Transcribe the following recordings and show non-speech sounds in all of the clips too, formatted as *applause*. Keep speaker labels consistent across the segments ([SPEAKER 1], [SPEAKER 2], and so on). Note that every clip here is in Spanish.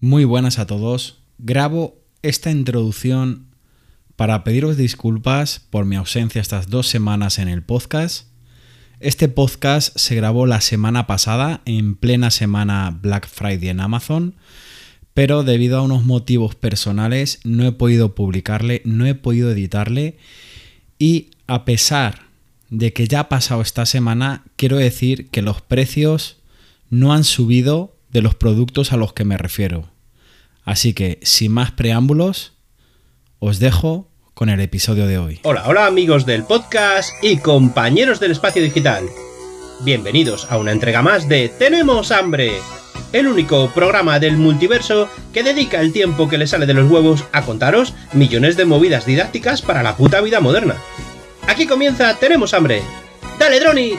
[SPEAKER 1] Muy buenas a todos. Grabo esta introducción para pediros disculpas por mi ausencia estas dos semanas en el podcast. Este podcast se grabó la semana pasada, en plena semana Black Friday en Amazon, pero debido a unos motivos personales no he podido publicarle, no he podido editarle y a pesar de que ya ha pasado esta semana, quiero decir que los precios no han subido de los productos a los que me refiero. Así que, sin más preámbulos, os dejo con el episodio de hoy.
[SPEAKER 2] Hola, hola amigos del podcast y compañeros del espacio digital. Bienvenidos a una entrega más de Tenemos hambre, el único programa del multiverso que dedica el tiempo que le sale de los huevos a contaros millones de movidas didácticas para la puta vida moderna. Aquí comienza Tenemos hambre. ¡Dale, Droni!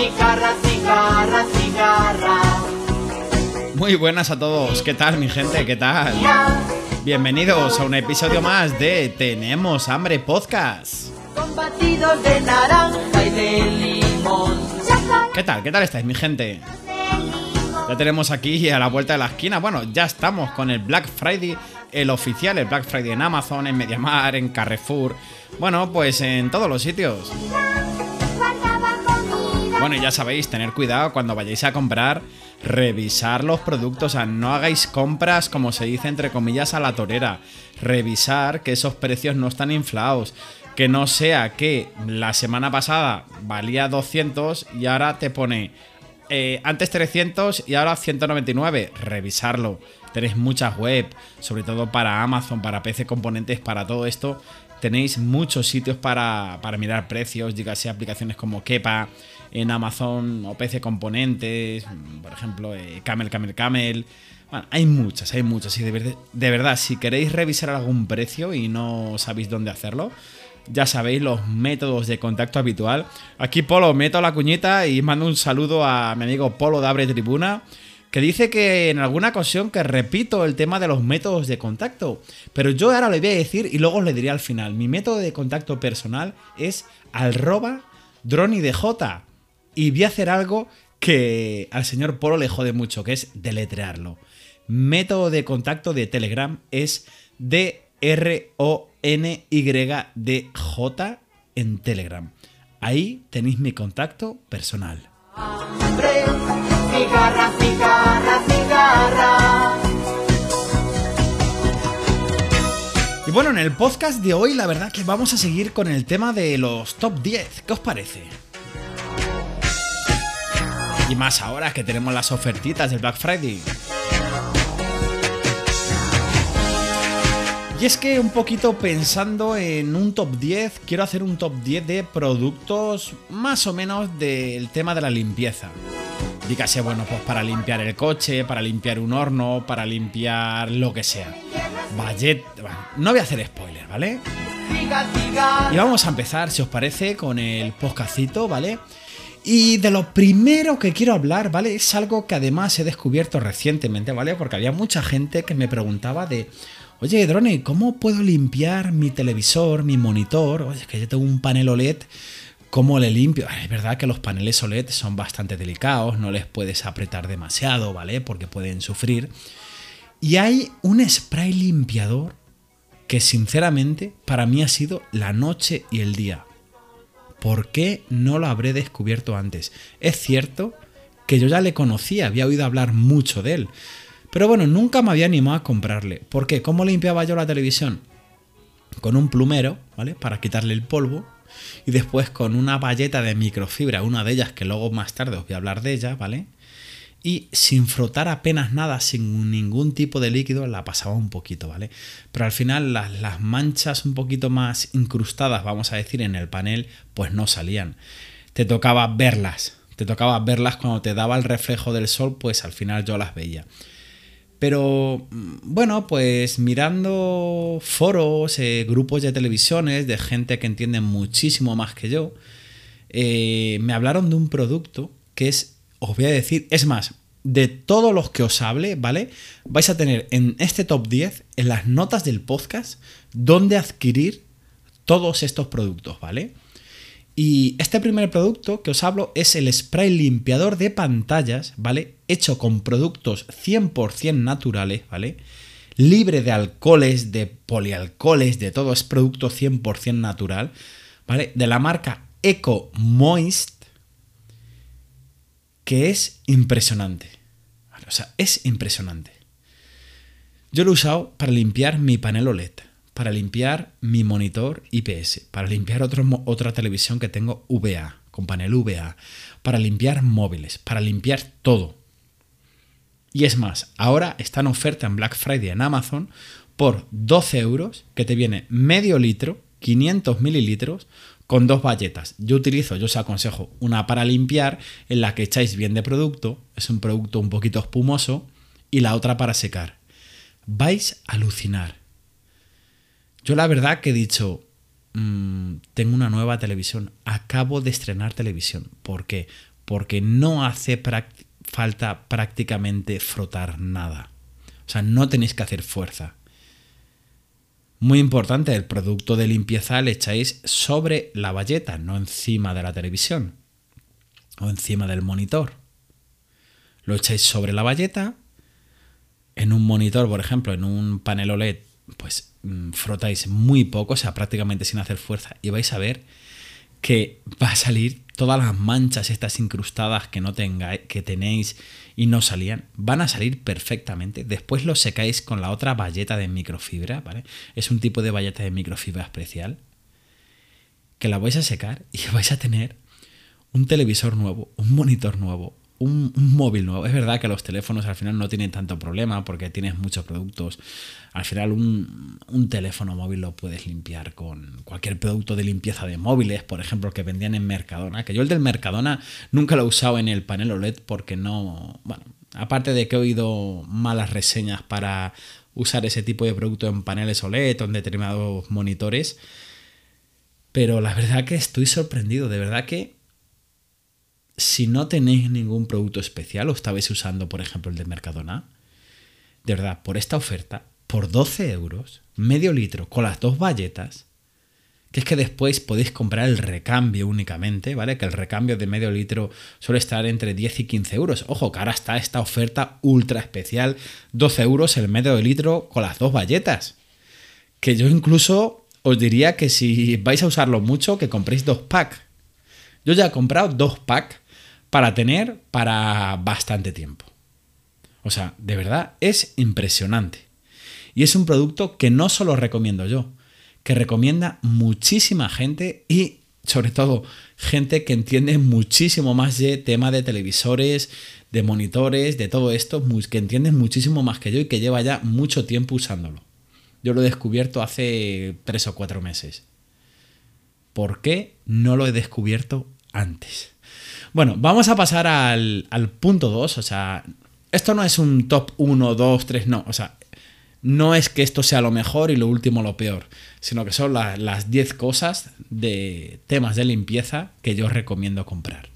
[SPEAKER 3] Cigarra, cigarra, cigarra.
[SPEAKER 1] Muy buenas a todos, ¿qué tal mi gente? ¿Qué tal? Bienvenidos a un episodio más de Tenemos Hambre Podcast.
[SPEAKER 3] Con batidos de naranja y de limón.
[SPEAKER 1] ¿Qué tal? ¿Qué tal estáis mi gente? Ya tenemos aquí a la vuelta de la esquina, bueno, ya estamos con el Black Friday, el oficial, el Black Friday en Amazon, en Mediamar, en Carrefour, bueno, pues en todos los sitios. Bueno, ya sabéis, tener cuidado cuando vayáis a comprar, revisar los productos, o sea, no hagáis compras, como se dice entre comillas, a la torera. Revisar que esos precios no están inflados. Que no sea que la semana pasada valía 200 y ahora te pone eh, antes 300 y ahora 199. Revisarlo. Tenéis muchas web, sobre todo para Amazon, para PC Componentes, para todo esto. Tenéis muchos sitios para, para mirar precios, dígase aplicaciones como Kepa, en Amazon o PC Componentes, por ejemplo, eh, Camel, Camel, Camel. Bueno, hay muchas, hay muchas. Y de verdad, si queréis revisar algún precio y no sabéis dónde hacerlo, ya sabéis los métodos de contacto habitual. Aquí Polo, meto la cuñita y mando un saludo a mi amigo Polo de Abre Tribuna, que dice que en alguna ocasión que repito el tema de los métodos de contacto. Pero yo ahora le voy a decir y luego os le diré al final. Mi método de contacto personal es arroba dronidj. Y voy a hacer algo que al señor Polo le jode mucho, que es deletrearlo. Método de contacto de Telegram es D-R-O-N-Y-D-J en Telegram. Ahí tenéis mi contacto personal.
[SPEAKER 3] Hambre, cigarra, cigarra, cigarra.
[SPEAKER 1] Y bueno, en el podcast de hoy la verdad que vamos a seguir con el tema de los top 10. ¿Qué os parece? Y más ahora que tenemos las ofertitas del Black Friday. Y es que un poquito pensando en un top 10, quiero hacer un top 10 de productos más o menos del tema de la limpieza. Dígase, bueno, pues para limpiar el coche, para limpiar un horno, para limpiar lo que sea. Vallet, bueno, no voy a hacer spoiler, ¿vale? Y vamos a empezar, si os parece, con el podcastito, ¿vale? Y de lo primero que quiero hablar, ¿vale? Es algo que además he descubierto recientemente, ¿vale? Porque había mucha gente que me preguntaba de, oye, Drone, ¿cómo puedo limpiar mi televisor, mi monitor? Oye, es que yo tengo un panel OLED, ¿cómo le limpio? Es verdad que los paneles OLED son bastante delicados, no les puedes apretar demasiado, ¿vale? Porque pueden sufrir. Y hay un spray limpiador que sinceramente para mí ha sido la noche y el día. ¿Por qué no lo habré descubierto antes? Es cierto que yo ya le conocía, había oído hablar mucho de él. Pero bueno, nunca me había animado a comprarle. ¿Por qué? ¿Cómo limpiaba yo la televisión? Con un plumero, ¿vale? Para quitarle el polvo. Y después con una valleta de microfibra, una de ellas que luego más tarde os voy a hablar de ella, ¿vale? Y sin frotar apenas nada, sin ningún tipo de líquido, la pasaba un poquito, ¿vale? Pero al final las, las manchas un poquito más incrustadas, vamos a decir, en el panel, pues no salían. Te tocaba verlas, te tocaba verlas cuando te daba el reflejo del sol, pues al final yo las veía. Pero mm, bueno, pues mirando foros, eh, grupos de televisiones, de gente que entiende muchísimo más que yo, eh, me hablaron de un producto que es, os voy a decir, es más, de todos los que os hable, ¿vale? Vais a tener en este top 10, en las notas del podcast, dónde adquirir todos estos productos, ¿vale? Y este primer producto que os hablo es el spray limpiador de pantallas, ¿vale? Hecho con productos 100% naturales, ¿vale? Libre de alcoholes, de polialcoholes, de todo, es producto 100% natural, ¿vale? De la marca Eco Moist, que es impresionante. O sea, es impresionante. Yo lo he usado para limpiar mi panel OLED, para limpiar mi monitor IPS, para limpiar otra televisión que tengo VA, con panel VA, para limpiar móviles, para limpiar todo. Y es más, ahora está en oferta en Black Friday en Amazon por 12 euros, que te viene medio litro, 500 mililitros, con dos bayetas. Yo utilizo, yo os aconsejo, una para limpiar, en la que echáis bien de producto, es un producto un poquito espumoso, y la otra para secar. Vais a alucinar. Yo la verdad que he dicho, mm, tengo una nueva televisión, acabo de estrenar televisión. ¿Por qué? Porque no hace falta prácticamente frotar nada. O sea, no tenéis que hacer fuerza. Muy importante, el producto de limpieza le echáis sobre la valleta, no encima de la televisión o encima del monitor. Lo echáis sobre la valleta. En un monitor, por ejemplo, en un panel OLED, pues mm, frotáis muy poco, o sea, prácticamente sin hacer fuerza, y vais a ver que va a salir todas las manchas estas incrustadas que no tengáis, que tenéis y no salían, van a salir perfectamente. Después lo secáis con la otra valleta de microfibra, ¿vale? Es un tipo de valleta de microfibra especial que la vais a secar y *laughs* vais a tener un televisor nuevo, un monitor nuevo, un, móvil nuevo. Es verdad que los teléfonos al final no tienen tanto problema porque tienes muchos productos. Al final un, un, teléfono móvil lo puedes limpiar con cualquier producto de limpieza de móviles, por ejemplo, que vendían en Mercadona. Que yo el del Mercadona nunca lo he usado en el panel OLED porque no... Bueno, aparte de que he oído malas reseñas para usar ese tipo de producto en paneles OLED o en determinados monitores. Pero la verdad que estoy sorprendido, de verdad que si no tenéis ningún producto especial o estabais usando, por ejemplo, el de Mercadona, de verdad, por esta oferta, por 12 euros, medio litro, con las dos bayetas, que es que después podéis comprar el recambio únicamente, ¿vale? Que el recambio de medio litro suele estar entre 10 y 15 euros. Ojo, que ahora está esta oferta ultra especial, 12 euros el medio litro con las dos bayetas. Que yo incluso os diría que si vais a usarlo mucho, que compréis dos packs. Yo ya he comprado dos packs para tener para bastante tiempo. O sea, de verdad es impresionante. Y es un producto que no solo recomiendo yo, que recomienda muchísima gente y sobre todo gente que entiende muchísimo más de tema de televisores, de monitores, de todo esto, que entiende muchísimo más que yo y que lleva ya mucho tiempo usándolo. Yo lo he descubierto hace tres o cuatro meses. ¿Por qué no lo he descubierto antes? Bueno, vamos a pasar al, punto 2. O sea, esto no es un top 1, 2, 3, no. O sea, no es que esto sea lo mejor y lo último lo peor, sino que son las 10 cosas de temas de limpieza que yo recomiendo comprar.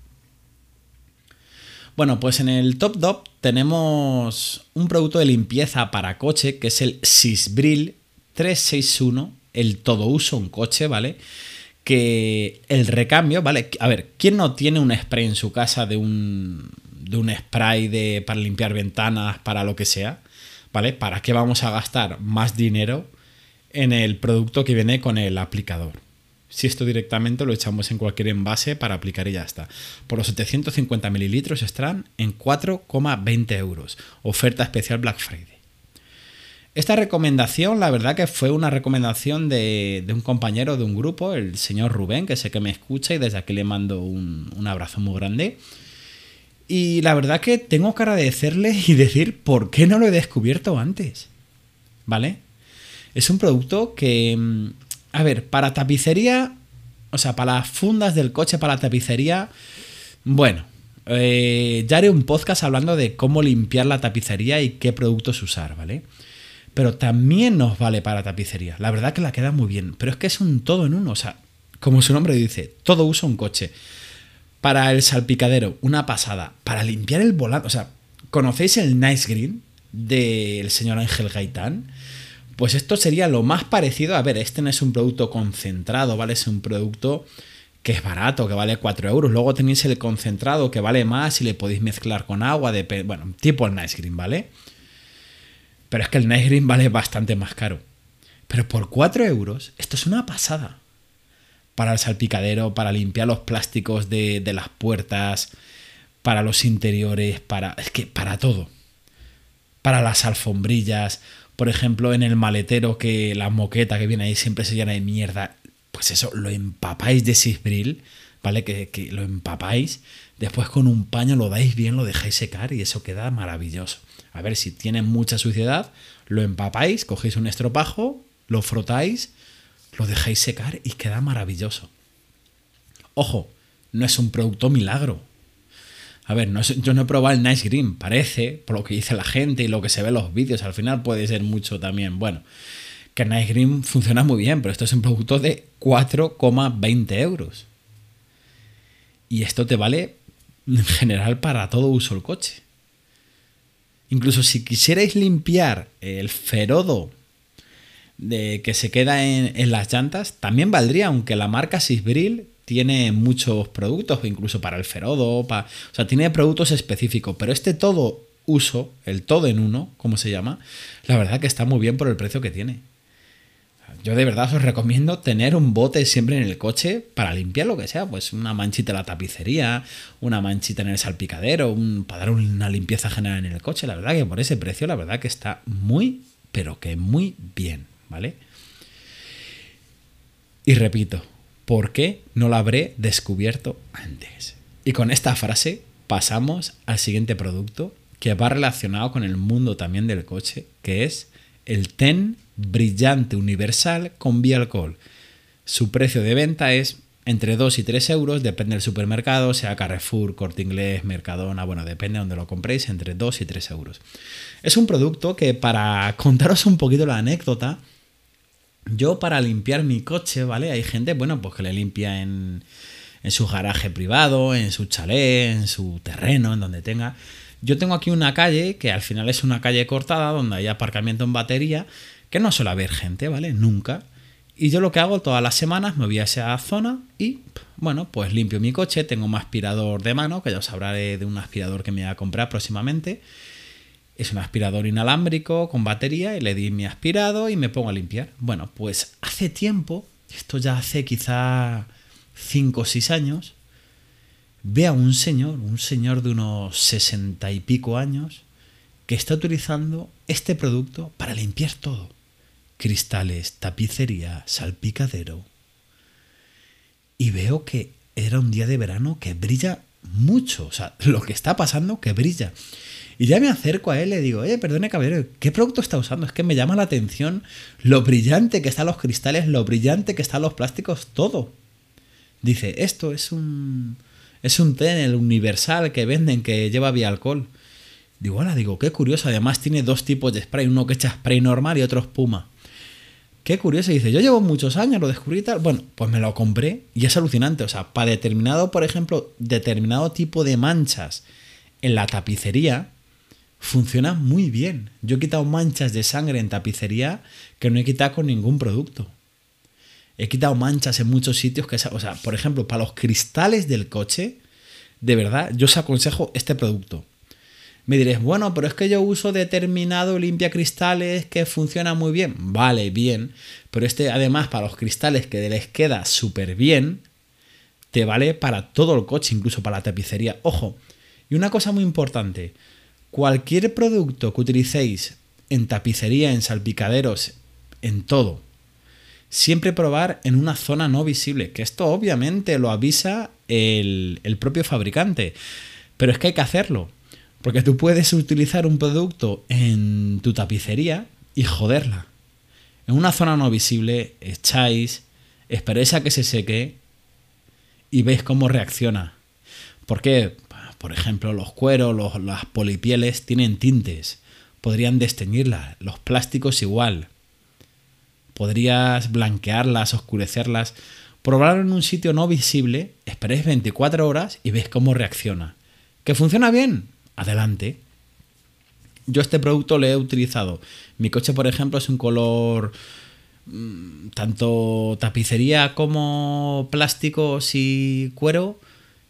[SPEAKER 1] Bueno, pues en el top 2 tenemos un producto de limpieza para coche que es el Sisbril 361, el todo uso un coche, ¿vale? Que el recambio, ¿vale? A ver, ¿quién no tiene un spray en su casa de un, de un spray de, para limpiar ventanas, para lo que sea? ¿Vale? ¿Para qué vamos a gastar más dinero en el producto que viene con el aplicador? Si esto directamente lo echamos en cualquier envase para aplicar y ya está. Por los 750 mililitros estarán en 4,20 euros. Oferta especial Black Friday. Esta recomendación, la verdad que fue una recomendación de, un compañero de un grupo, el señor Rubén, que sé que me escucha y desde aquí le mando un, abrazo muy grande. Y la verdad que tengo que agradecerle y decir por qué no lo he descubierto antes. ¿Vale? Es un producto que, mm, a ver, para tapicería, o sea, para las fundas del coche, para la tapicería, bueno, eh, ya haré un podcast hablando de cómo limpiar la tapicería y qué productos usar, ¿vale? Pero también nos vale para tapicería. La verdad que la queda muy bien, pero es que es un todo en uno, o sea, como su nombre dice, todo usa un coche. Para el salpicadero, una pasada. Para limpiar el volante, o sea, ¿conocéis el Nice Green del señor Ángel Gaitán? Pues esto sería lo más parecido. A ver, este no es un producto concentrado, ¿vale? Es un producto que es barato, que vale 4 euros. Luego tenéis el concentrado, que vale más y le podéis mezclar con agua, de, bueno, tipo el Nice Green, ¿vale? Pero es que el Nice Green vale bastante más caro. Pero por 4 euros, esto es una pasada. Para el salpicadero, para limpiar los plásticos de, de las puertas, para los interiores, para. Es que para todo. Para las alfombrillas. Por ejemplo, en el maletero que la moqueta que viene ahí siempre se llena de mierda pues eso, lo empapáis de sisbril, ¿vale? Que, que, lo empapáis, después con un paño lo dais bien, lo dejáis secar y eso queda maravilloso. A ver, si tiene mucha suciedad, lo empapáis, cogéis un estropajo, lo frotáis, lo dejáis secar y queda maravilloso. Ojo, no es un producto milagro. A ver, yo no he probado el Nice Green, parece, por lo que dice la gente y lo que se ve en los vídeos, al final puede ser mucho también. Bueno, que Nice Green funciona muy bien, pero esto es un producto de 4,20 euros. Y esto te vale en general para todo uso el coche. Incluso si quisierais limpiar el ferodo de que se queda en, las llantas, también valdría, aunque la marca Sisbril tiene muchos productos, incluso para el ferodo, o sea, tiene productos específicos, pero este todo uso, el todo en uno, como se llama, la verdad que está muy bien por el precio que tiene. Yo de verdad os recomiendo tener un bote siempre en el coche para limpiar lo que sea, pues una manchita en la tapicería, una manchita en el salpicadero, un, para dar una limpieza general en el coche. La verdad que por ese precio, la verdad que está muy, pero que muy bien, ¿vale? Y repito, ¿por qué no lo habré descubierto antes? Y con esta frase pasamos al siguiente producto que va relacionado con el mundo también del coche, que es el TEN brillante universal con alcohol. Su precio de venta es entre 2 y 3 euros, depende del supermercado, sea Carrefour, Corte Inglés, Mercadona, bueno, depende de donde lo compréis, entre 2 y 3 euros. Es un producto que para contaros un poquito la anécdota, yo para limpiar mi coche, ¿vale? Hay gente, bueno, pues que le limpia en, en su garaje privado, en su chalet, en su terreno, en donde tenga. Yo tengo aquí una calle que al final es una calle cortada donde hay aparcamiento en batería que no suele haber gente, ¿vale? Nunca. Y yo lo que hago todas las semanas me voy a esa zona y, bueno, pues limpio mi coche, tengo un aspirador de mano, que ya os hablaré de un aspirador que me voy a comprar próximamente. Es un aspirador inalámbrico con batería y le di mi aspirado y me pongo a limpiar. Bueno, pues hace tiempo, esto ya hace quizá 5 o 6 años, ve a un señor, un señor de unos 60 y pico años, que está utilizando este producto para limpiar todo cristales, tapicería, salpicadero. Y veo que era un día de verano que brilla mucho. O sea, *laughs* lo que está pasando que brilla. Y ya me acerco a él y le digo, oye, perdone caballero, ¿qué producto está usando? Es que me llama la atención lo brillante que están los cristales, lo brillante que están los plásticos, todo. Dice, esto es un... Es un té el universal que venden que lleva alcohol. Digo, hola, digo, qué curioso. Además tiene dos tipos de spray, uno que echa spray normal y otro espuma. Qué curioso, dice, yo llevo muchos años, lo descubrí y tal. Bueno, pues me lo compré y es alucinante. O sea, para determinado, por ejemplo, determinado tipo de manchas en la tapicería, funciona muy bien. Yo he quitado manchas de sangre en tapicería que no he quitado con ningún producto. He quitado manchas en muchos sitios que, o sea, por ejemplo, para los cristales del coche, de verdad, yo os aconsejo este producto. Me diréis, bueno, pero es que yo uso determinado limpia cristales que funciona muy bien. Vale, bien. Pero este, además, para los cristales que les queda súper bien, te vale para todo el coche, incluso para la tapicería. Ojo, y una cosa muy importante: cualquier producto que utilicéis en tapicería, en salpicaderos, en todo, siempre probar en una zona no visible. Que esto obviamente lo avisa el, el propio fabricante. Pero es que hay que hacerlo. Porque tú puedes utilizar un producto en tu tapicería y joderla. En una zona no visible echáis, esperéis a que se seque y veis cómo reacciona. Porque, por ejemplo, los cueros, las polipieles tienen tintes. Podrían desteñirlas. Los plásticos igual. Podrías blanquearlas, oscurecerlas. Probarlo en un sitio no visible, esperéis 24 horas y veis cómo reacciona. ¿Que funciona bien? adelante. Yo este producto lo he utilizado. Mi coche, por ejemplo, es un color mm, tanto tapicería como plásticos y cuero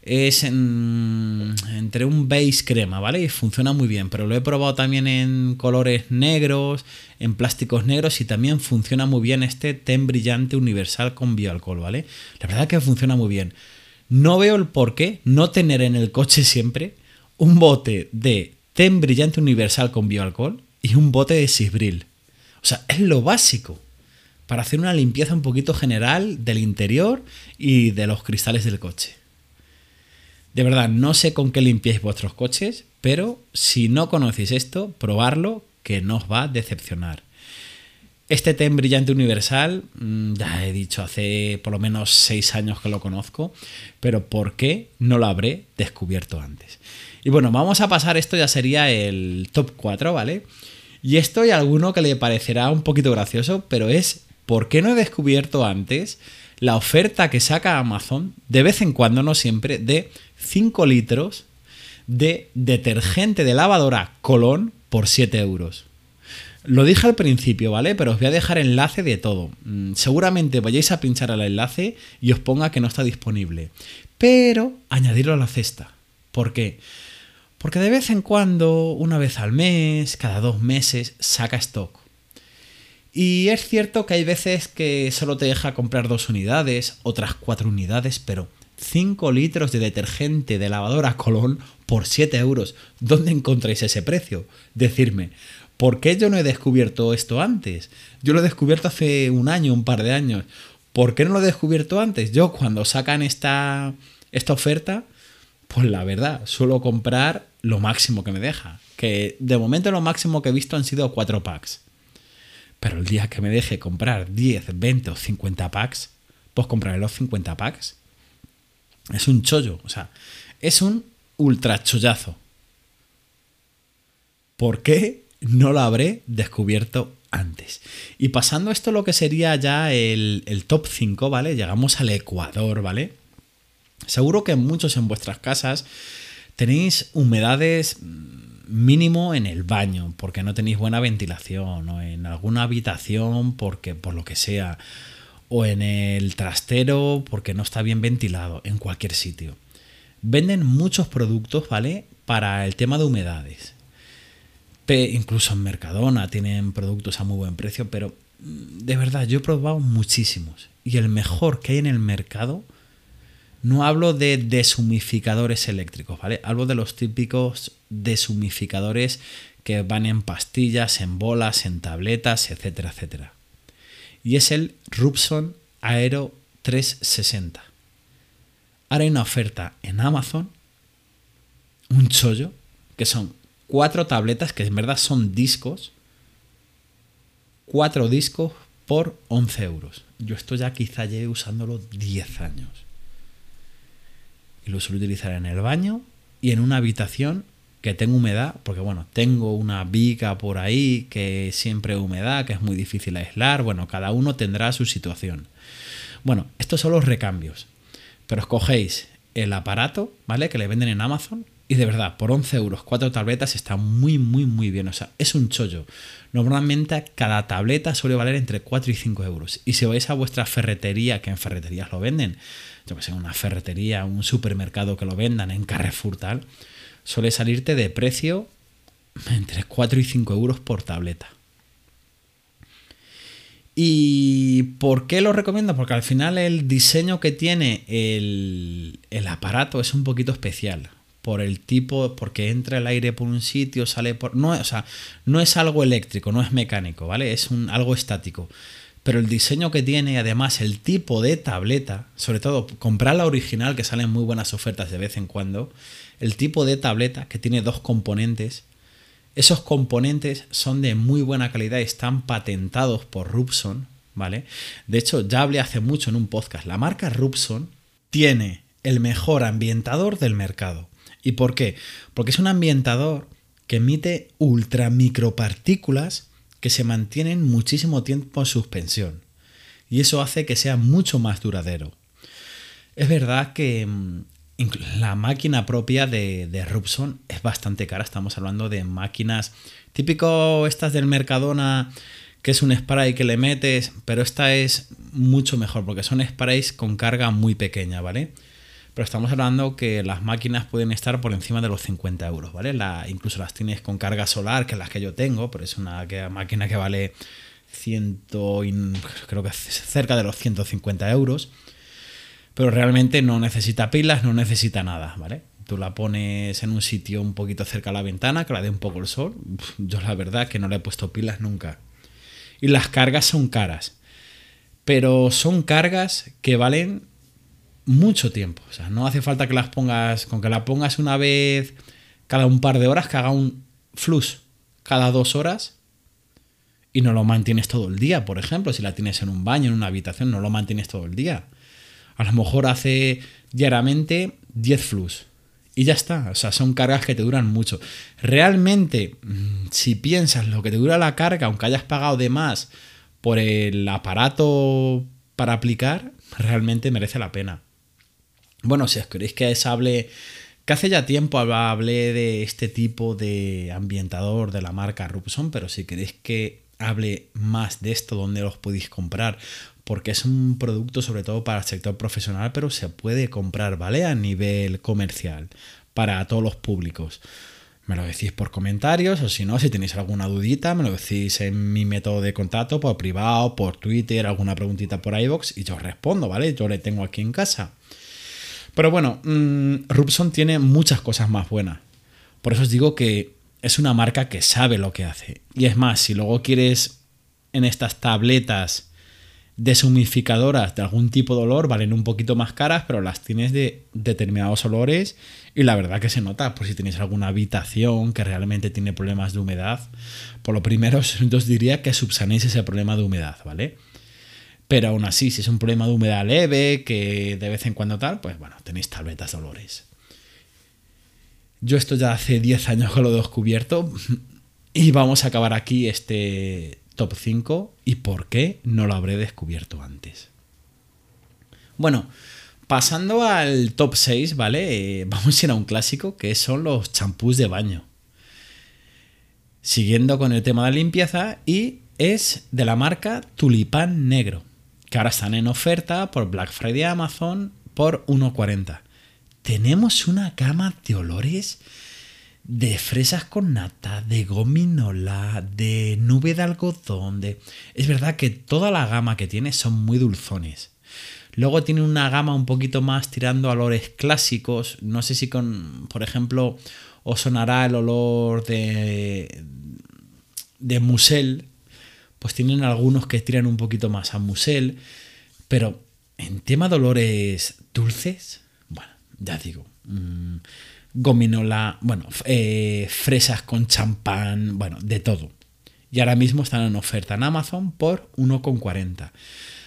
[SPEAKER 1] es en- entre un beige crema, ¿vale? Y funciona muy bien, pero lo he probado también en colores negros, en plásticos negros y también funciona muy bien este ten brillante universal con bioalcohol, ¿vale? La verdad que funciona muy bien. No veo el por qué no tener en el coche siempre un bote de ten brillante universal con bioalcohol y un bote de Sisbril. O sea, es lo básico para hacer una limpieza un poquito general del interior y de los cristales del coche. De verdad, no sé con qué limpiáis vuestros coches, pero si no conocéis esto, probarlo, que no os va a decepcionar. Este ten brillante universal, mm, ya he dicho, hace por lo menos 6 años que lo conozco, pero ¿por qué no lo habré descubierto antes? Y bueno, vamos a pasar, esto ya sería el top 4, ¿vale? Y esto hay alguno que le parecerá un poquito gracioso, pero es ¿por qué no he descubierto antes la oferta que saca Amazon, de vez en cuando, no siempre, de 5 litros de detergente de lavadora Colón por 7 euros? Lo dije al principio, ¿vale? Pero os voy a dejar enlace de todo. Mm, Seguramente vayáis a pinchar al enlace y os ponga que no está disponible. Pero añadirlo a la cesta. ¿Por qué? Porque de vez en cuando, una vez al mes, cada dos meses, saca stock. Y es cierto que hay veces que solo te deja comprar dos unidades, otras cuatro unidades, pero 5 litros de detergente de lavadora Colón por 7 euros. ¿Dónde encontráis ese precio? Decirme, ¿por qué yo no he descubierto esto antes? Yo lo he descubierto hace un año, un par de años. ¿Por qué no lo he descubierto antes? Yo cuando sacan esta, esta oferta, pues la verdad, suelo comprar lo máximo que me deja. Que de momento lo máximo que he visto han sido 4 packs. Pero el día que me deje comprar 10, 20 o 50 packs, pues compraré los 50 packs. Es un chollo, o sea, es un ultra chollazo. ¿Por qué no lo habré descubierto antes? Y pasando esto lo que sería ya el, el top 5, ¿vale? Llegamos al Ecuador, ¿vale? Seguro que muchos en vuestras casas tenéis humedades mm, mínimo en el baño porque no tenéis buena ventilación o en alguna habitación porque por lo que sea o en el trastero porque no está bien ventilado en cualquier sitio. Venden muchos productos, ¿vale? Para el tema de humedades. Incluso en Mercadona tienen productos a muy buen precio, pero mm, de verdad yo he probado muchísimos y el mejor que hay en el mercado no hablo de deshumificadores eléctricos, ¿vale? Hablo de los típicos deshumificadores que van en pastillas, en bolas, en tabletas, etcétera, etcétera. Y es el Rubson Aero 360. Ahora hay una oferta en Amazon, un chollo, que son cuatro tabletas, que en verdad son discos, cuatro discos por 11 euros. Yo esto ya quizá lleve usándolo 10 años y lo suelo utilizar en el baño y en una habitación que tenga humedad, porque bueno, tengo una viga por ahí que siempre humedad, que es muy difícil aislar, bueno, cada uno tendrá su situación. Bueno, estos son los recambios, pero escogéis el aparato, ¿vale? Que le venden en Amazon y de verdad, por 11 euros, cuatro tabletas está muy, muy, muy bien. O sea, es un chollo. Normalmente cada tableta suele valer entre 4 y 5 euros. Y si vais a vuestra ferretería, que en ferreterías lo venden, yo que sé, una ferretería, un supermercado que lo vendan en Carrefour tal, suele salirte de precio entre 4 y 5 euros por tableta. ¿Y por qué lo recomiendo? Porque al final el diseño que tiene el, el aparato es un poquito especial por el tipo, porque entra el aire por un sitio, sale por. No, o sea, no es algo eléctrico, no es mecánico, ¿vale? Es un, algo estático. Pero el diseño que tiene, además, el tipo de tableta, sobre todo comprar la original, que salen muy buenas ofertas de vez en cuando, el tipo de tableta que tiene dos componentes. Esos componentes son de muy buena calidad y están patentados por Rubson, ¿vale? De hecho, ya hablé hace mucho en un podcast. La marca Rubson tiene el mejor ambientador del mercado. ¿Y por qué? Porque es un ambientador que emite ultra micropartículas que se mantienen muchísimo tiempo en suspensión. Y eso hace que sea mucho más duradero. Es verdad que mm, la máquina propia de, de Rubson es bastante cara. Estamos hablando de máquinas típico estas del Mercadona que es un spray que le metes, pero esta es mucho mejor porque son sprays con carga muy pequeña, ¿vale? Pero estamos hablando que las máquinas pueden estar por encima de los 50 euros, ¿vale? La, incluso las tienes con carga solar, que es las que yo tengo, pero es una máquina que vale ciento, creo que cerca de los 150 euros. Pero realmente no necesita pilas, no necesita nada, ¿vale? Tú la pones en un sitio un poquito cerca a la ventana, que la dé un poco el sol. Yo la verdad que no le he puesto pilas nunca. Y las cargas son caras. Pero son cargas que valen mucho tiempo. O sea, no hace falta que las pongas, con que la pongas una vez cada un par de horas, que haga un flux cada dos horas y no lo mantienes todo el día, por ejemplo, si la tienes en un baño, en una habitación, no lo mantienes todo el día. A lo mejor hace diariamente 10 flux y ya está. O sea, son cargas que te duran mucho. Realmente, mm, si piensas lo que te dura la carga, aunque hayas pagado de más por el aparato para aplicar, realmente merece la pena. Bueno, si os queréis que os hable, que hace ya tiempo hablé de este tipo de ambientador de la marca Rubson, pero si queréis que hable más de esto, donde los podéis comprar, porque es un producto sobre todo para el sector profesional, pero se puede comprar, ¿vale? A nivel comercial, para todos los públicos. Me lo decís por comentarios o si no, si tenéis alguna dudita, me lo decís en mi método de contacto, por privado, por Twitter, alguna preguntita por iVoox y yo respondo, ¿vale? Yo le tengo aquí en casa. Pero bueno, mm, Rubson tiene muchas cosas más buenas. Por eso os digo que es una marca que sabe lo que hace. Y es más, si luego quieres en estas tabletas deshumificadoras de algún tipo de olor, valen un poquito más caras, pero las tienes de determinados olores y la verdad que se nota por si tenéis alguna habitación que realmente tiene problemas de humedad. Por lo primero *laughs* os diría que subsanéis ese problema de humedad, ¿vale? Pero aún así, si es un problema de humedad leve, que de vez en cuando tal, pues bueno, tenéis tabletas de olores. Yo esto ya hace 10 años que lo he descubierto *laughs* y vamos a acabar aquí este top 5 y por qué no lo habré descubierto antes. Bueno, pasando al top 6, ¿vale? Eh, *laughs* vamos a ir a un clásico que son los champús de baño. Siguiendo con el tema de limpieza y es de la marca Tulipán Negro que ahora están en oferta por Black Friday Amazon por 1,40. Tenemos una gama de olores de fresas con nata, de gominola, de nube de algodón, de... Es verdad que toda la gama que tiene son muy dulzones. Luego tiene una gama un poquito más tirando a olores clásicos. No sé si con, por ejemplo, os sonará el olor de, de musel, pues tienen algunos que tiran un poquito más a musel, pero en tema de olores dulces, bueno, ya digo, mm, gominola, bueno, eh, fresas con champán, bueno, de todo. Y ahora mismo están en oferta en Amazon por 1,40.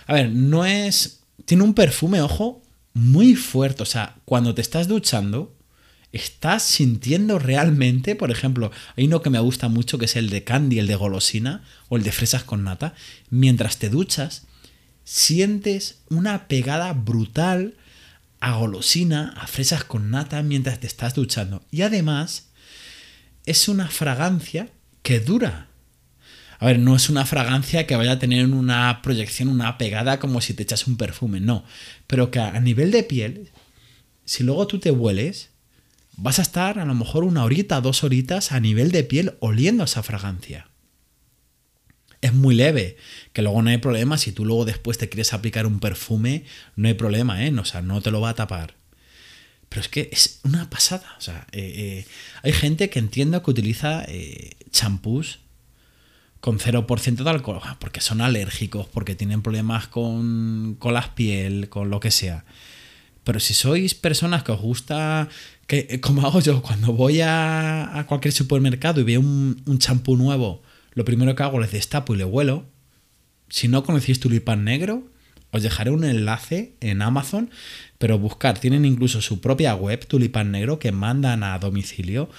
[SPEAKER 1] A ver, no es... Tiene un perfume, ojo, muy fuerte. O sea, cuando te estás duchando, estás sintiendo realmente, por ejemplo, hay uno que me gusta mucho que es el de candy, el de golosina o el de fresas con nata, mientras te duchas, sientes una pegada brutal a golosina, a fresas con nata mientras te estás duchando. Y además es una fragancia que dura. A ver, no es una fragancia que vaya a tener una proyección, una pegada como si te echas un perfume, no. Pero que a nivel de piel, si luego tú te hueles, vas a estar a lo mejor una horita, dos horitas a nivel de piel oliendo esa fragancia. Es muy leve, que luego no hay problema, si tú luego después te quieres aplicar un perfume, no hay problema, ¿eh? O sea, no te lo va a tapar. Pero es que es una pasada. O sea, eh, eh, hay gente que entiendo que utiliza eh, champús con 0% de alcohol, ah, porque son alérgicos, porque tienen problemas con, con la piel, con lo que sea. Pero si sois personas que os gusta, que como hago yo, cuando voy a, cualquier supermercado y veo un champú nuevo, lo primero que hago es destapo y le huelo. Si no conocéis tulipán negro, os dejaré un enlace en Amazon, pero buscar, tienen incluso su propia web, Tulipán Negro, que mandan a domicilio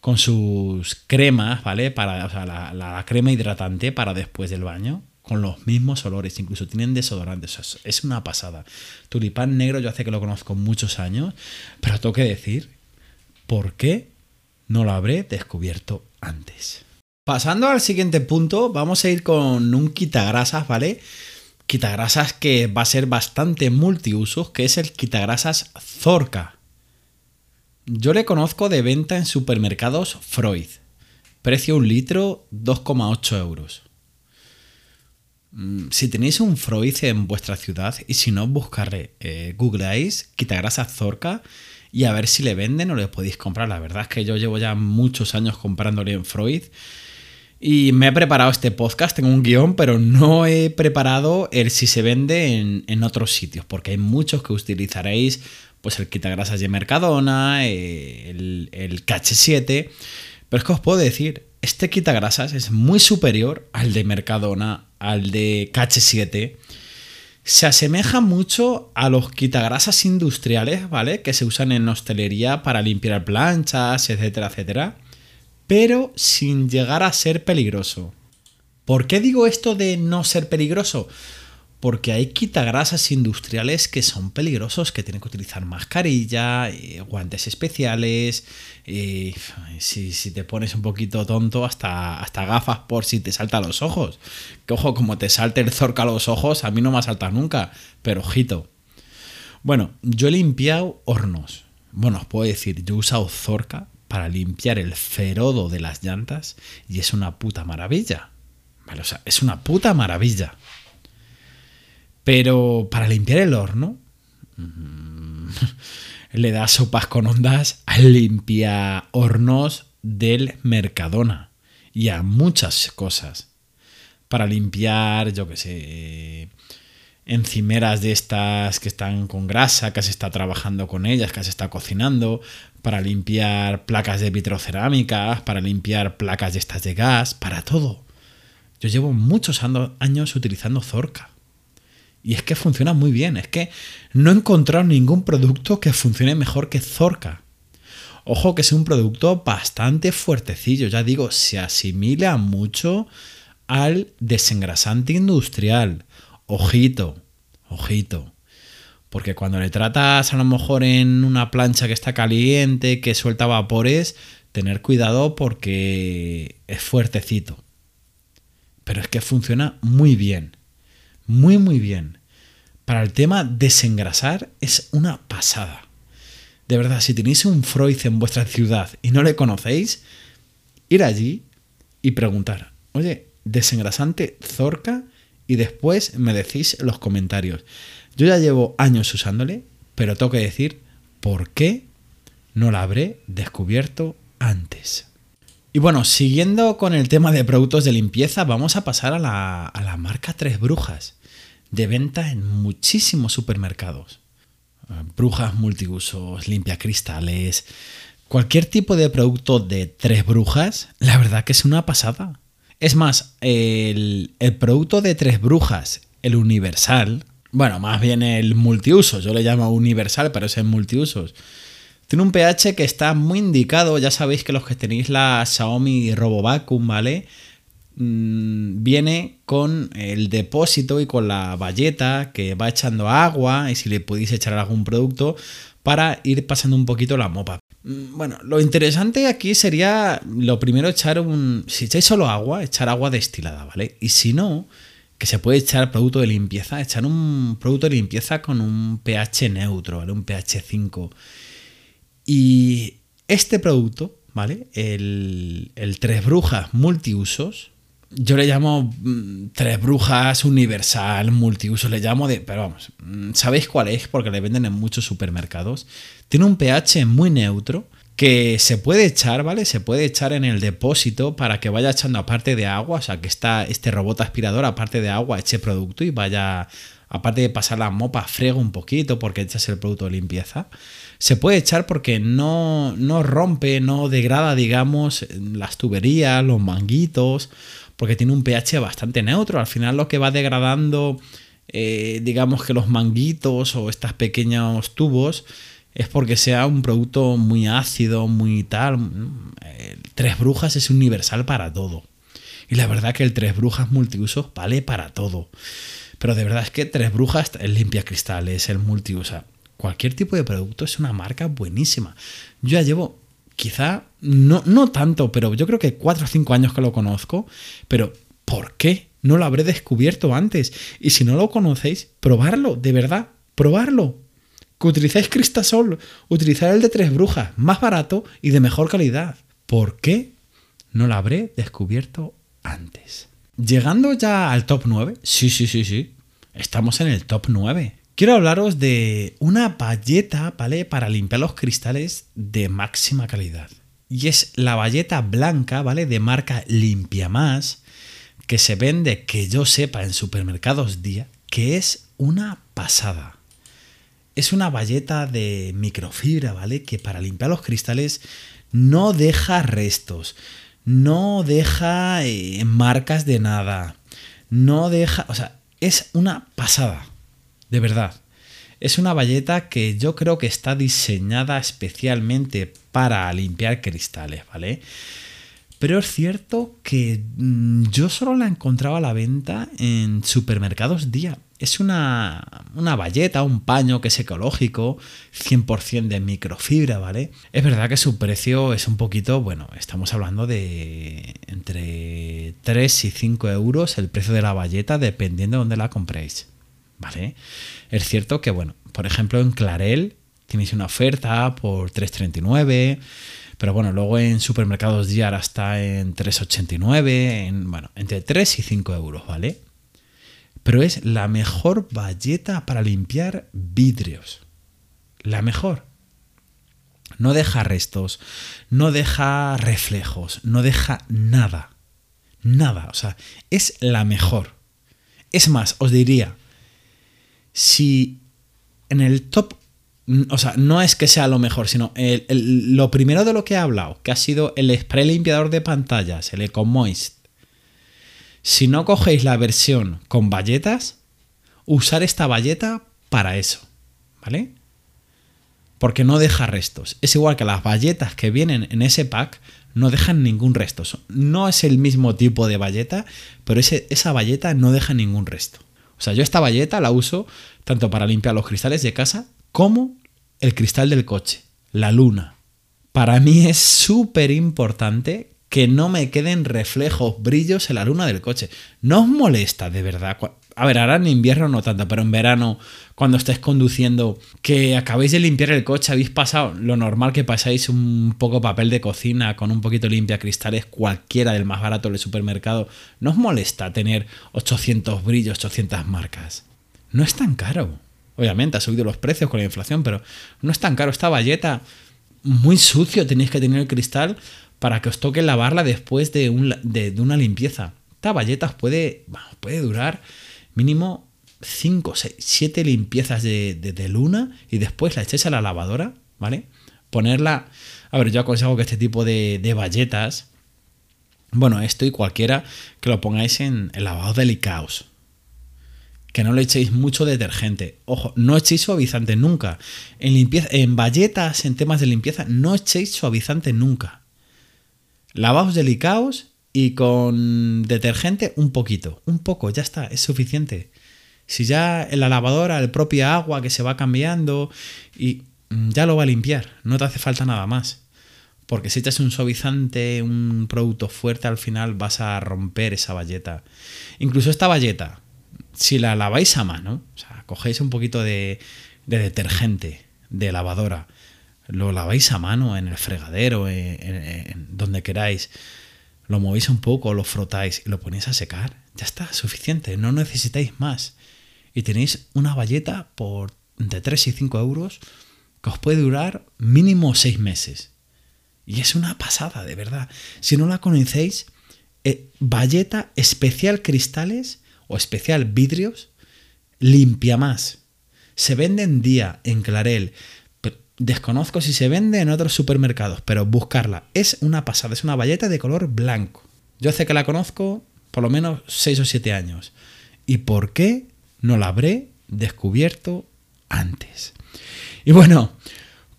[SPEAKER 1] con sus cremas, ¿vale? Para, o sea, la, la crema hidratante para después del baño con los mismos olores, incluso tienen desodorantes. es una pasada. Tulipán negro, yo hace que lo conozco muchos años, pero tengo que decir, ¿por qué no lo habré descubierto antes? Pasando al siguiente punto, vamos a ir con un quitagrasas, ¿vale? Quitagrasas que va a ser bastante multiusos, que es el quitagrasas Zorca. Yo le conozco de venta en supermercados Freud. Precio un litro 2,8 euros. Mm, si tenéis un Freud en vuestra ciudad y si no, buscarle, eh, googleáis quitagrasas Zorca y a ver si le venden o le podéis comprar. La verdad es que yo llevo ya muchos años comprándole en Freud y me he preparado este podcast, tengo un guion, pero no he preparado el si se vende en, en otros sitios, porque hay muchos que utilizaréis pues el quitagrasas de Mercadona, eh, el, el KH7. Pero es que os puedo decir, este quitagrasas es muy superior al de Mercadona, al de KH7. Se asemeja mucho a los quitagrasas industriales, ¿vale? Que se usan en hostelería para limpiar planchas, etcétera, etcétera. Pero sin llegar a ser peligroso. ¿Por qué digo esto de no ser peligroso? porque hay quitagrasas industriales que son peligrosos, que tienen que utilizar mascarilla, eh, guantes especiales, y si, te pones un poquito tonto, hasta, hasta gafas por si te salta a los ojos. Que ojo, como te salte el zorca a los ojos, a mí no me ha saltado nunca, pero ojito. Bueno, yo he limpiado hornos. Bueno, os puedo decir, yo he usado zorca para limpiar el ferodo de las llantas y es una puta maravilla. Es una puta maravilla. Pero para limpiar el horno, mm, *laughs* le da sopas con ondas al limpia hornos del Mercadona y a muchas cosas. Para limpiar, yo qué sé, encimeras de estas que están con grasa, que se está trabajando con ellas, que se está cocinando, para limpiar placas de vitrocerámicas, para limpiar placas de estas de gas, para todo. Yo llevo muchos años utilizando Zorca. Y es que funciona muy bien. Es que no he encontrado ningún producto que funcione mejor que Zorca. Ojo que es un producto bastante fuertecillo. Ya digo, se asimila mucho al desengrasante industrial. Ojito, ojito. Porque cuando le tratas a lo mejor en una plancha que está caliente, que suelta vapores, tener cuidado porque es fuertecito. Pero es que funciona muy bien muy muy bien. Para el tema desengrasar es una pasada. De verdad, si tenéis un Freud en vuestra ciudad y no le conocéis, ir allí y preguntar, oye, desengrasante Zorca y después me decís los comentarios. Yo ya llevo años usándole, pero tengo que decir por qué no la habré descubierto antes. Y bueno, siguiendo con el tema de productos de limpieza, vamos a pasar a la, a la marca Tres Brujas de venta en muchísimos supermercados. Eh, brujas multiusos, limpia cristales, cualquier tipo de producto de tres brujas, la verdad que es una pasada. Es más, el, producto de tres brujas, el universal, bueno, más bien el multiuso, yo le llamo universal, pero es el multiusos. Tiene un pH que está muy indicado, ya sabéis que los que tenéis la Xiaomi RoboVacuum, ¿vale? Mm, viene con el depósito y con la valleta que va echando agua y si le podéis echar algún producto para ir pasando un poquito la mopa. Mm, bueno, lo interesante aquí sería lo primero echar un... Si echáis solo agua, echar agua destilada, ¿vale? Y si no, que se puede echar producto de limpieza, echar un producto de limpieza con un pH neutro, ¿vale? Un pH 5. Y este producto, ¿vale? El, el Tres Brujas multiusos, yo le llamo mm, tres brujas universal, multiuso, le llamo de... Pero vamos, mm, ¿sabéis cuál es? Porque le venden en muchos supermercados. Tiene un pH muy neutro que se puede echar, ¿vale? Se puede echar en el depósito para que vaya echando aparte de agua, o sea, que está este robot aspirador aparte de agua eche producto y vaya, aparte de pasar la mopa, frega un poquito porque echas el producto de limpieza. Se puede echar porque no, no rompe, no degrada, digamos, las tuberías, los manguitos porque tiene un pH bastante neutro. Al final lo que va degradando, eh, digamos que los manguitos o estos pequeños tubos, es porque sea un producto muy ácido, muy tal. tres brujas es universal para todo. Y la verdad que el tres brujas multiusos vale para todo. Pero de verdad es que tres brujas, el limpia cristales, el multiusa, cualquier tipo de producto es una marca buenísima. Yo ya llevo quizá no, no tanto, pero yo creo que 4 o 5 años que lo conozco, pero ¿por qué no lo habré descubierto antes? Y si no lo conocéis, probarlo, de verdad, probarlo. Que utilizáis Cristasol, utilizar el de tres brujas, más barato y de mejor calidad. ¿Por qué no lo habré descubierto antes? Llegando ya al top 9, sí, sí, sí, sí, estamos en el top 9. Quiero hablaros de una valleta, ¿vale? Para limpiar los cristales de máxima calidad. Y es la valleta blanca, ¿vale? De marca Limpia Más, que se vende, que yo sepa, en supermercados día, que es una pasada. Es una valleta de microfibra, ¿vale? Que para limpiar los cristales no deja restos no deja eh, marcas de nada, no deja, o sea, es una pasada, de verdad. Es una valleta que yo creo que está diseñada especialmente para limpiar cristales, ¿vale? Pero es cierto que mm, yo solo la encontraba a la venta en supermercados día. Es una, una valleta, un paño que es ecológico, 100% de microfibra, ¿vale? Es verdad que su precio es un poquito, bueno, estamos hablando de entre 3 y 5 euros el precio de la valleta dependiendo de dónde la compréis, ¿vale? Es cierto que, bueno, por ejemplo en Clarel tenéis una oferta por 3,39 pero bueno, luego en supermercados Diar está en 3,89, en, bueno, entre 3 y 5 euros, ¿vale? Pero es la mejor valleta para limpiar vidrios. La mejor. No deja restos, no deja reflejos, no deja nada. Nada. O sea, es la mejor. Es más, os diría, si en el top o sea, no es que sea lo mejor, sino lo primero de lo que he hablado, que ha sido el spray limpiador de pantallas, el EcoMoist. Si no cogéis la versión con bayetas, usar esta bayeta para eso, ¿vale? Porque no deja restos. Es igual que las bayetas que vienen en ese pack, no dejan ningún resto. No es el mismo tipo de bayeta, pero esa bayeta no deja ningún resto. O sea, yo esta bayeta la uso tanto para limpiar los cristales de casa como el cristal del coche, la luna. Para mí es súper importante que no me queden reflejos, brillos en la luna del coche. ¿No os molesta de verdad? A ver, ahora en invierno no tanto, pero en verano, cuando estáis conduciendo, que acabéis de limpiar el coche, habéis pasado lo normal que pasáis un poco papel de cocina con un poquito limpia cristales, cualquiera del más barato del supermercado. ¿No os molesta tener 800 brillos, 800 marcas? No es tan caro. Obviamente ha subido los precios con la inflación, pero no es tan caro. Esta valleta, muy sucio tenéis que tener el cristal para que os toque lavarla después de, una limpieza. Esta valleta os puede, puede durar mínimo 5, 6, 7 limpiezas de, luna y después la echéis a la lavadora, ¿vale? Ponerla... A ver, yo aconsejo que este tipo de, de valletas, bueno, esto y cualquiera, que lo pongáis en, en lavados delicados, que no le echéis mucho detergente. Ojo, no echéis suavizante nunca. En, limpieza, en bayetas, en temas de limpieza, no echéis suavizante nunca. Lavaos delicados y con detergente un poquito. Un poco, ya está, es suficiente. Si ya en la lavadora, el propio agua que se va cambiando y mm, ya lo va a limpiar, no te hace falta nada más. Porque si echas un suavizante, un producto fuerte, al final vas a romper esa bayeta. Incluso esta bayeta, si la laváis a mano, o sea, cogéis un poquito de, detergente de lavadora, lo laváis a mano en el fregadero, en, donde queráis, lo movéis un poco, lo frotáis y lo ponéis a secar, ya está, suficiente, no necesitáis más. Y tenéis una valleta por entre 3 y 5 euros que os puede durar mínimo 6 meses. Y es una pasada, de verdad. Si no la conocéis, eh, valleta especial cristales o especial vidrios, limpia más. Se vende en día, en Clarel. Desconozco si se vende en otros supermercados, pero buscarla. Es una pasada, es una valleta de color blanco. Yo sé que la conozco por lo menos 6 o 7 años. ¿Y por qué no la habré descubierto antes? Y bueno,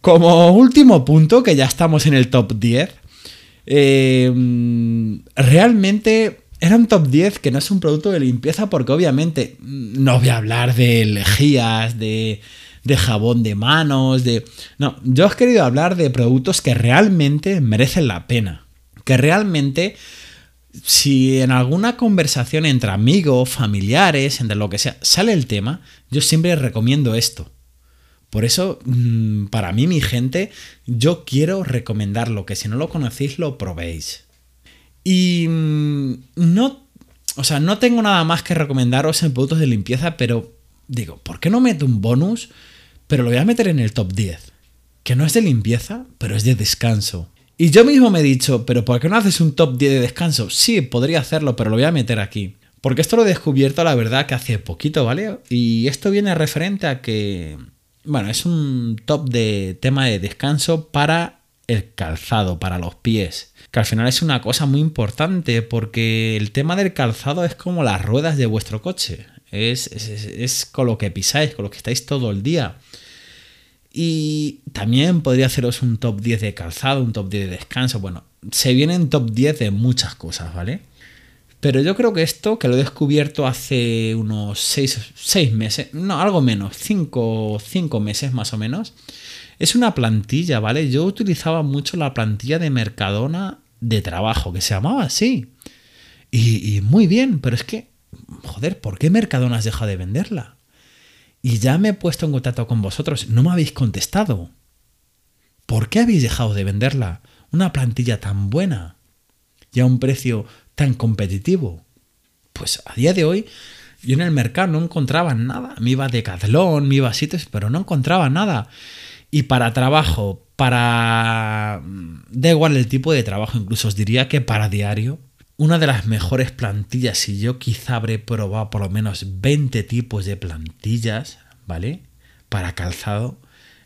[SPEAKER 1] como último punto, que ya estamos en el top 10, eh, realmente era un top 10 que no es un producto de limpieza porque obviamente no voy a hablar de lejías, de, de jabón de manos, de... No, yo os he querido hablar de productos que realmente merecen la pena. Que realmente, si en alguna conversación entre amigos, familiares, entre lo que sea, sale el tema, yo siempre recomiendo esto. Por eso, mm, para mí, mi gente, yo quiero recomendarlo, que si no lo conocéis, lo probéis. Y mm, no, o sea, no tengo nada más que recomendaros en productos de limpieza, pero digo, ¿por qué no meto un bonus? Pero lo voy a meter en el top 10. Que no es de limpieza, pero es de descanso. Y yo mismo me he dicho, pero ¿por qué no haces un top 10 de descanso? Sí, podría hacerlo, pero lo voy a meter aquí. Porque esto lo he descubierto, la verdad, que hace poquito, ¿vale? Y esto viene referente a que bueno, es un top de tema de descanso para el calzado, para los pies. Que al final es una cosa muy importante porque el tema del calzado es como las ruedas de vuestro coche. Es, con lo que pisáis, con lo que estáis todo el día. Y también podría haceros un top 10 de calzado, un top 10 de descanso. Bueno, se vienen top 10 de muchas cosas, ¿vale? Pero yo creo que esto, que lo he descubierto hace unos seis, meses, no, algo menos, cinco, cinco meses más o menos, es una plantilla, ¿vale? Yo utilizaba mucho la plantilla de Mercadona de trabajo, que se llamaba así. Y muy bien, pero es que, joder, ¿por qué Mercadona has dejado de venderla? Y ya me he puesto en contacto con vosotros, no me habéis contestado. ¿Por qué habéis dejado de venderla? Una plantilla tan buena y a un precio tan competitivo? Pues a día de hoy yo en el mercado no encontraba nada. Me iba a Decathlon, me iba a sitios, pero no encontraba nada. Y para trabajo, para... Mm, da igual el tipo de trabajo, incluso os diría que para diario, una de las mejores plantillas, y yo quizá habré probado por lo menos 20 tipos de plantillas, ¿vale? Para calzado.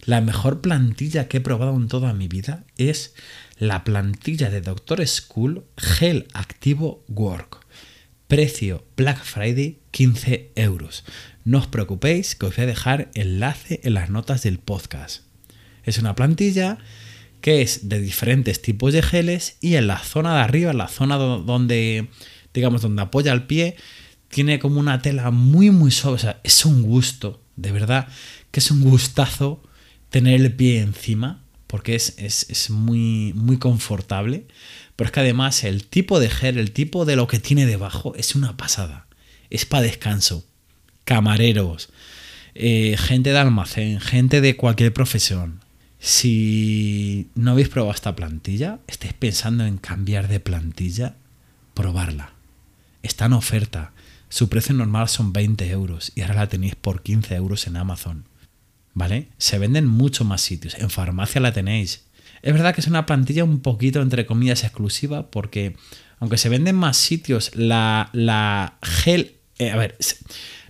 [SPEAKER 1] La mejor plantilla que he probado en toda mi vida es la plantilla de Doctor School Gel Activo Work. Precio Black Friday 15 euros. No os preocupéis que os voy a dejar enlace en las notas del podcast. Es una plantilla que es de diferentes tipos de geles y en la zona de arriba, en la zona donde, digamos, donde apoya el pie, tiene como una tela muy, muy suave. O sea, es un gusto, de verdad, que es un gustazo tener el pie encima porque es, muy, muy confortable. Pero es que además el tipo de gel, el tipo de lo que tiene debajo es una pasada. Es para descanso. Camareros, eh, gente de almacén, gente de cualquier profesión. Si no habéis probado esta plantilla, estáis pensando en cambiar de plantilla, probarla. Está en oferta. Su precio normal son 20 euros y ahora la tenéis por 15 euros en Amazon. ¿vale? Se venden muchos más sitios. En farmacia la tenéis. Es verdad que es una plantilla un poquito, entre comillas, exclusiva, porque aunque se venden más sitios, la, la gel, eh, a ver,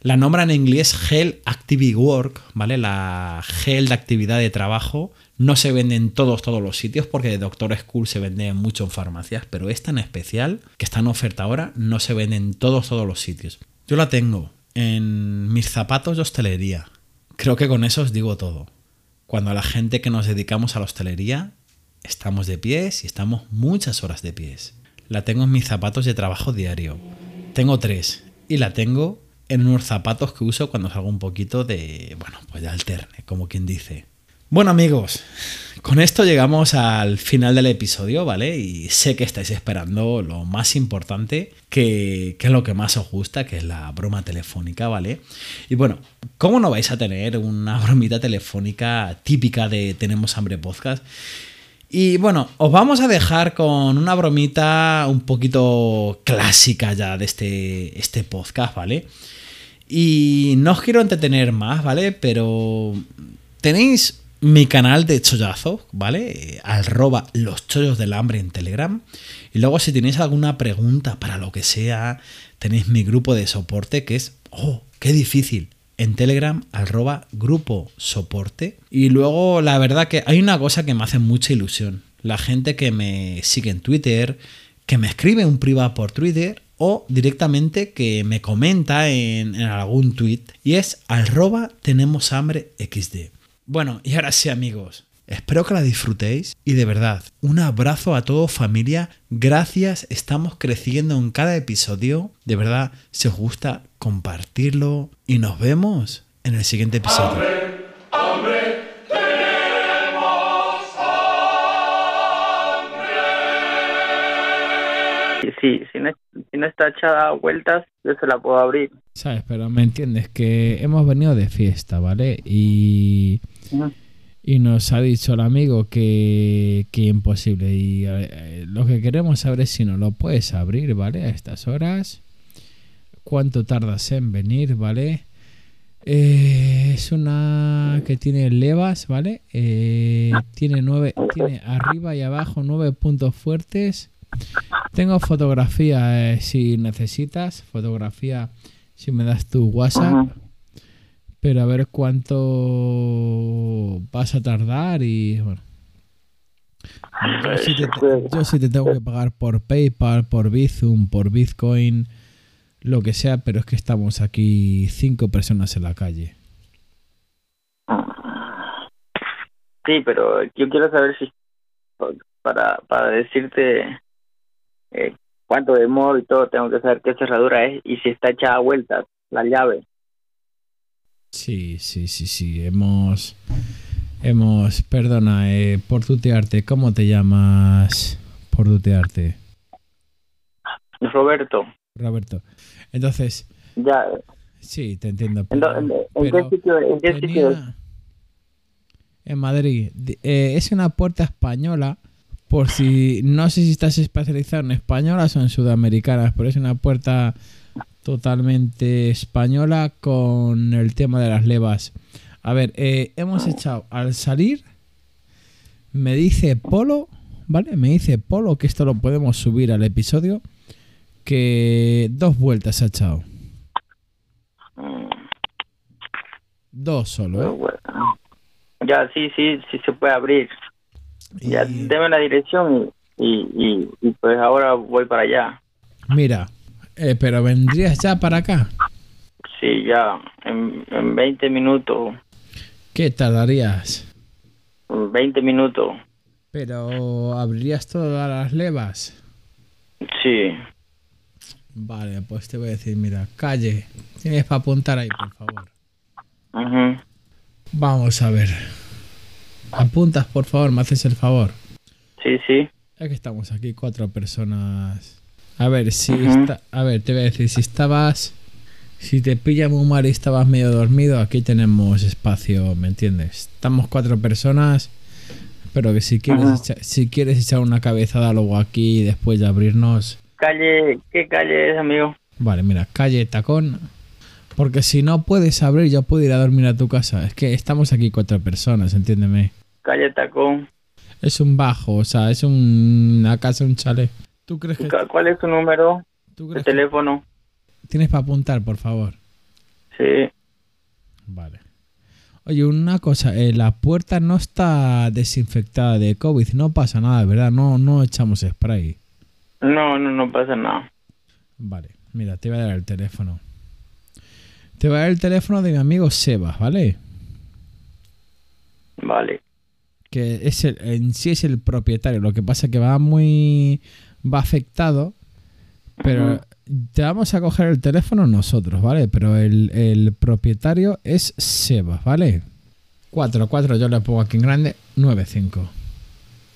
[SPEAKER 1] la nombran en inglés Gel Activity Work, ¿vale? La gel de actividad de trabajo. No se vende en todos, todos los sitios, porque Doctor School se vende mucho en farmacias, pero esta en especial, que está en oferta ahora, no se vende en todos, todos los sitios. Yo la tengo en mis zapatos de hostelería, Creo que con eso os digo todo. Cuando a la gente que nos dedicamos a la hostelería, estamos de pies y estamos muchas horas de pies. La tengo en mis zapatos de trabajo diario. Tengo tres y la tengo en unos zapatos que uso cuando salgo un poquito de, bueno, pues de alterne, como quien dice. Bueno amigos, con esto llegamos al final del episodio, ¿vale? Y sé que estáis esperando lo más importante, que, es lo que más os gusta, que es la broma telefónica, ¿vale? Y bueno, ¿cómo no vais a tener una *laughs* bromita telefónica típica de Tenemos Hambre Podcast? Y bueno, os vamos a dejar con una bromita un poquito clásica ya de este, este podcast, ¿vale? Y no os quiero entretener más, ¿vale? Pero tenéis mi canal de chollazo, ¿vale? Arroba los chollos del hambre en Telegram. Y luego si tenéis alguna pregunta para lo que sea, tenéis mi grupo de soporte que es, oh, qué difícil. En Telegram, arroba grupo soporte. Y luego la verdad que hay una cosa que me hace mucha ilusión. La gente que me sigue en Twitter, que me escribe un privado por Twitter o directamente que me comenta en, en algún tweet. Y es arroba tenemos hambre xd. Bueno, y ahora sí amigos, espero que la disfrutéis y de verdad, un abrazo a todos familia, gracias, estamos creciendo en cada episodio, de verdad, si os gusta, compartirlo y nos vemos en el siguiente episodio.
[SPEAKER 4] ¡Hambre, hambre! Sí, si, no, si no, está echada vueltas, yo se la puedo abrir.
[SPEAKER 1] Sabes, pero me entiendes que hemos venido de fiesta, ¿vale? Y y nos ha dicho el amigo que, que imposible. Y eh, lo que queremos saber es si no lo puedes abrir, ¿vale? A estas horas. ¿Cuánto tardas en venir, ¿vale? Eh, es una que tiene levas, ¿vale? Eh, tiene nueve, tiene arriba y abajo nueve puntos fuertes. Tengo fotografía eh, si necesitas, fotografía si me das tu WhatsApp. Pero a ver cuánto vas a tardar y bueno. Yo sí, te, yo sí te tengo que pagar por PayPal, por Bizum, por Bitcoin, lo que sea, pero es que estamos aquí cinco personas en la calle.
[SPEAKER 4] Sí, pero yo quiero saber si para para decirte eh, cuánto demoro y todo, tengo que saber qué cerradura es y si está echada a vueltas la llave.
[SPEAKER 1] Sí, sí, sí, sí. Hemos. Hemos. Perdona, eh, por tutearte. ¿Cómo te llamas? Por tutearte.
[SPEAKER 4] Roberto,
[SPEAKER 1] Roberto. Entonces,
[SPEAKER 4] ya,
[SPEAKER 1] sí, te entiendo.
[SPEAKER 4] ¿en,
[SPEAKER 1] pero-
[SPEAKER 4] dó- en- en
[SPEAKER 1] pero
[SPEAKER 4] qué sitio, en qué sitio
[SPEAKER 1] tenía- En Madrid. Eh, es una puerta española. Por si. No sé si estás especializado en españolas o en sudamericanas, pero es una puerta totalmente española con el tema de las levas. A ver, eh, hemos echado al salir. Me dice Polo, ¿vale? Me dice Polo que esto lo podemos subir al episodio. Que dos vueltas ha echado. Dos solo, ¿eh?
[SPEAKER 4] bueno. Ya, sí, sí, sí se puede abrir. Ya,
[SPEAKER 1] Y-
[SPEAKER 4] deme la dirección y, y, y, y pues ahora voy para allá.
[SPEAKER 1] Mira, eh, pero vendrías ya para acá.
[SPEAKER 4] Sí, ya, en, en 20 minutos,
[SPEAKER 1] ¿Qué tardarías?
[SPEAKER 4] en 20 minutos,
[SPEAKER 1] Pero abrirías todas las levas.
[SPEAKER 4] sí.
[SPEAKER 1] Vale, pues te voy a decir, mira, calle. Tienes para apuntar ahí, por favor.
[SPEAKER 4] Ujú.
[SPEAKER 1] Vamos a ver. Apuntas, por favor, me haces el favor.
[SPEAKER 4] Sí, sí.
[SPEAKER 1] Ya que estamos aquí, cuatro personas. A ver, si está, a ver, te voy a decir, si estabas, si te pilla muy mal y estabas medio dormido, aquí tenemos espacio, ¿me entiendes? Estamos cuatro personas, pero que si quieres, echa- si quieres echar una cabezada luego aquí y después de abrirnos,
[SPEAKER 4] Calle, ¿qué calle es, amigo?
[SPEAKER 1] vale, mira, calle tacón, porque si no puedes abrir, yo puedo ir a dormir a tu casa. Es que estamos aquí cuatro personas, entiéndeme.
[SPEAKER 4] Calle Tacón.
[SPEAKER 1] Es un bajo, o sea, es un- una casa, un chalet. ¿Tú crees que,
[SPEAKER 4] Ca- ¿Cuál es su número
[SPEAKER 1] tú
[SPEAKER 4] de
[SPEAKER 1] crees que-
[SPEAKER 4] teléfono?
[SPEAKER 1] tienes para apuntar, por favor?
[SPEAKER 4] Sí.
[SPEAKER 1] Vale. Oye, una cosa, eh, la puerta no está desinfectada de COVID, no pasa nada, ¿verdad? No, no echamos spray.
[SPEAKER 4] No, no, no pasa nada.
[SPEAKER 1] Vale, mira, te voy a dar el teléfono. Te voy a dar el teléfono de mi amigo Sebas, ¿vale?
[SPEAKER 4] Vale.
[SPEAKER 1] Que es el, en sí es el propietario, lo que pasa que va muy... va afectado, pero te vamos a coger el teléfono nosotros, ¿vale? Pero el, el propietario es Sebas, ¿vale? 4, 4, yo le pongo aquí en grande, 9, 5.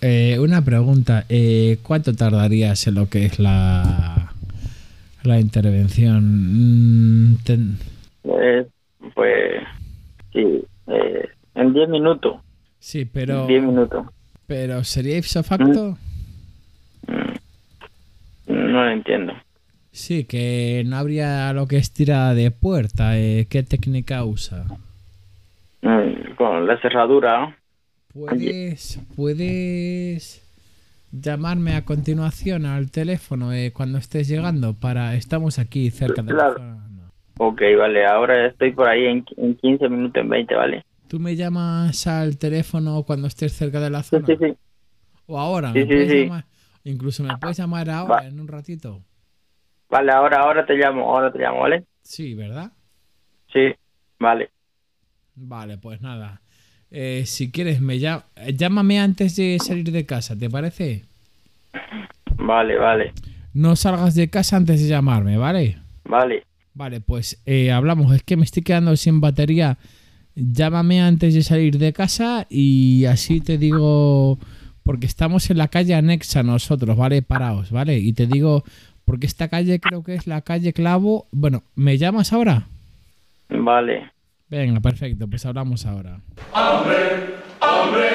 [SPEAKER 1] Eh, una pregunta, eh, ¿cuánto tardarías en lo que es la, la intervención? Mm, ten-
[SPEAKER 4] Eh, pues, sí. Eh, en 10 minutos.
[SPEAKER 1] sí, pero,
[SPEAKER 4] 10 minutos.
[SPEAKER 1] pero ¿sería ipso facto?
[SPEAKER 4] No lo entiendo.
[SPEAKER 1] Sí, que no habría lo que es tirada de puerta. eh, ¿Qué técnica usa?
[SPEAKER 4] Mm, Con la cerradura.
[SPEAKER 1] Puedes, puedes llamarme a continuación al teléfono eh, cuando estés llegando para estamos aquí cerca de
[SPEAKER 4] Claro.
[SPEAKER 1] la zona. No.
[SPEAKER 4] Ok, vale. Ahora estoy por ahí en, en 15 minutos, en 20, ¿vale?
[SPEAKER 1] Tú me llamas al teléfono cuando estés cerca de la
[SPEAKER 4] Sí,
[SPEAKER 1] zona
[SPEAKER 4] sí, sí.
[SPEAKER 1] o ahora
[SPEAKER 4] Sí,
[SPEAKER 1] me
[SPEAKER 4] sí, sí.
[SPEAKER 1] llamar, incluso me puedes llamar ahora
[SPEAKER 4] Va.
[SPEAKER 1] en un ratito.
[SPEAKER 4] Vale, ahora, ahora te llamo, ahora te llamo, ¿vale?
[SPEAKER 1] Sí, ¿verdad?
[SPEAKER 4] Sí, vale.
[SPEAKER 1] Vale, pues nada. Eh, si quieres me llama, llámame antes de salir de casa, ¿te parece?
[SPEAKER 4] Vale, vale.
[SPEAKER 1] No salgas de casa antes de llamarme, ¿vale?
[SPEAKER 4] Vale.
[SPEAKER 1] Vale, pues eh, hablamos. Es que me estoy quedando sin batería. Llámame antes de salir de casa y así te digo porque estamos en la calle anexa nosotros, ¿vale? Paraos, ¿vale? Y te digo, porque esta calle creo que es la calle Clavo. Bueno, ¿me llamas ahora?
[SPEAKER 4] Vale.
[SPEAKER 1] Venga, perfecto, pues hablamos ahora.
[SPEAKER 5] hambre, hambre,